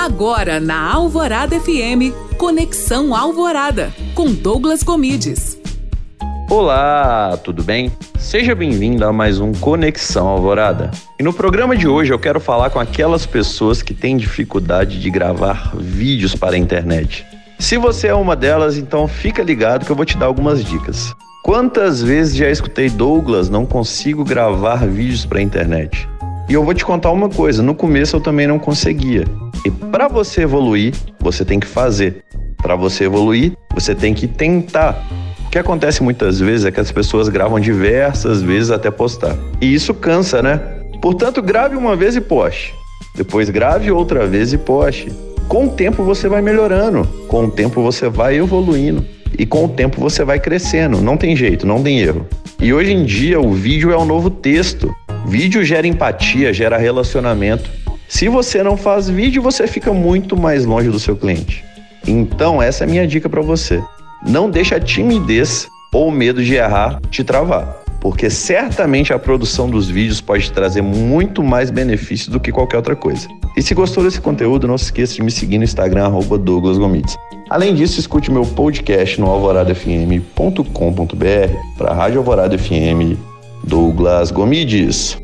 Agora na Alvorada FM, Conexão Alvorada, com Douglas Comides. Olá, tudo bem? Seja bem-vindo a mais um Conexão Alvorada. E no programa de hoje eu quero falar com aquelas pessoas que têm dificuldade de gravar vídeos para a internet. Se você é uma delas, então fica ligado que eu vou te dar algumas dicas. Quantas vezes já escutei Douglas, não consigo gravar vídeos para a internet? E eu vou te contar uma coisa, no começo eu também não conseguia. E para você evoluir, você tem que fazer. Para você evoluir, você tem que tentar. O que acontece muitas vezes é que as pessoas gravam diversas vezes até postar. E isso cansa, né? Portanto, grave uma vez e poste. Depois grave outra vez e poste. Com o tempo você vai melhorando, com o tempo você vai evoluindo e com o tempo você vai crescendo. Não tem jeito, não tem erro. E hoje em dia o vídeo é o novo texto. Vídeo gera empatia, gera relacionamento. Se você não faz vídeo, você fica muito mais longe do seu cliente. Então, essa é a minha dica para você. Não deixe a timidez ou medo de errar te travar, porque certamente a produção dos vídeos pode trazer muito mais benefício do que qualquer outra coisa. E se gostou desse conteúdo, não se esqueça de me seguir no Instagram, Douglas Gomides. Além disso, escute meu podcast no alvoradafm.com.br para a Rádio Alvorada FM Douglas Gomides.